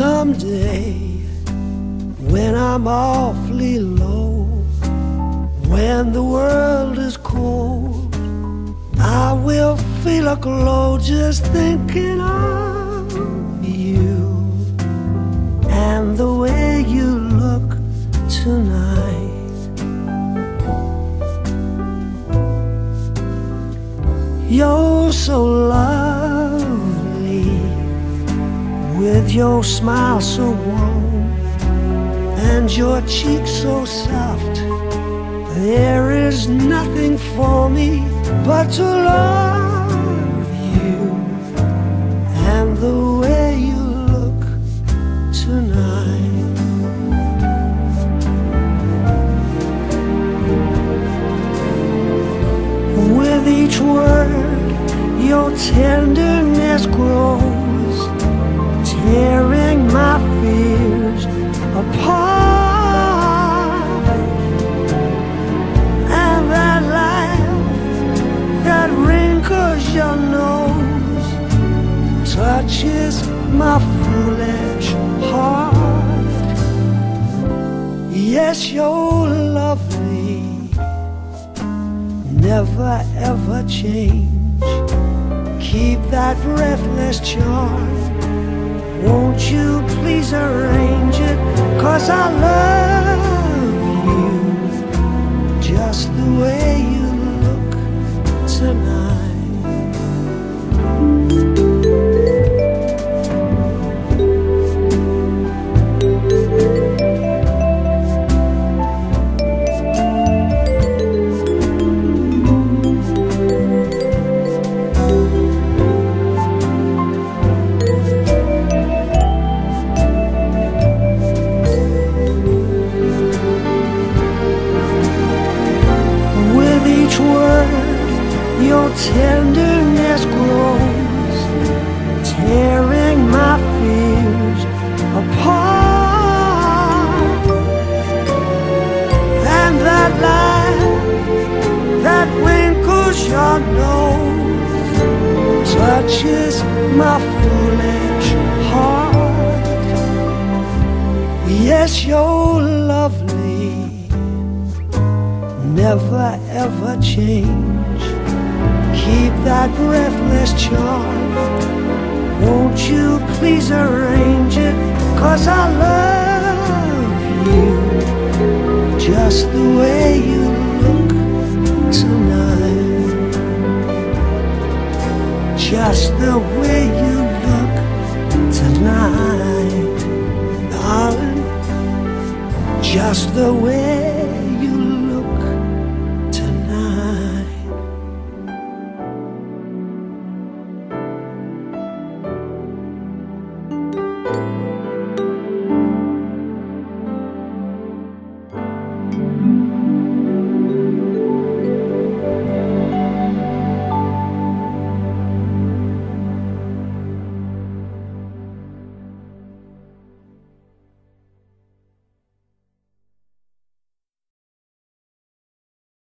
Someday, when I'm awfully low, when the world is cold, I will feel a glow just thinking of you and the way you look tonight. You're so lovely with your smile so warm and your cheeks so soft. There is nothing for me but to love you and the way you look tonight. With each word, your tenderness touches my foolish heart. Yes, you're lovely never ever change. Keep that breathless charm. Won't you please arrange it? Cause I love touches my foolish heart. Yes, you're lovely never ever change. Keep that breathless charm. Won't you please arrange it? Cause I love you just the way you just the way you look tonight, darling. Just the way.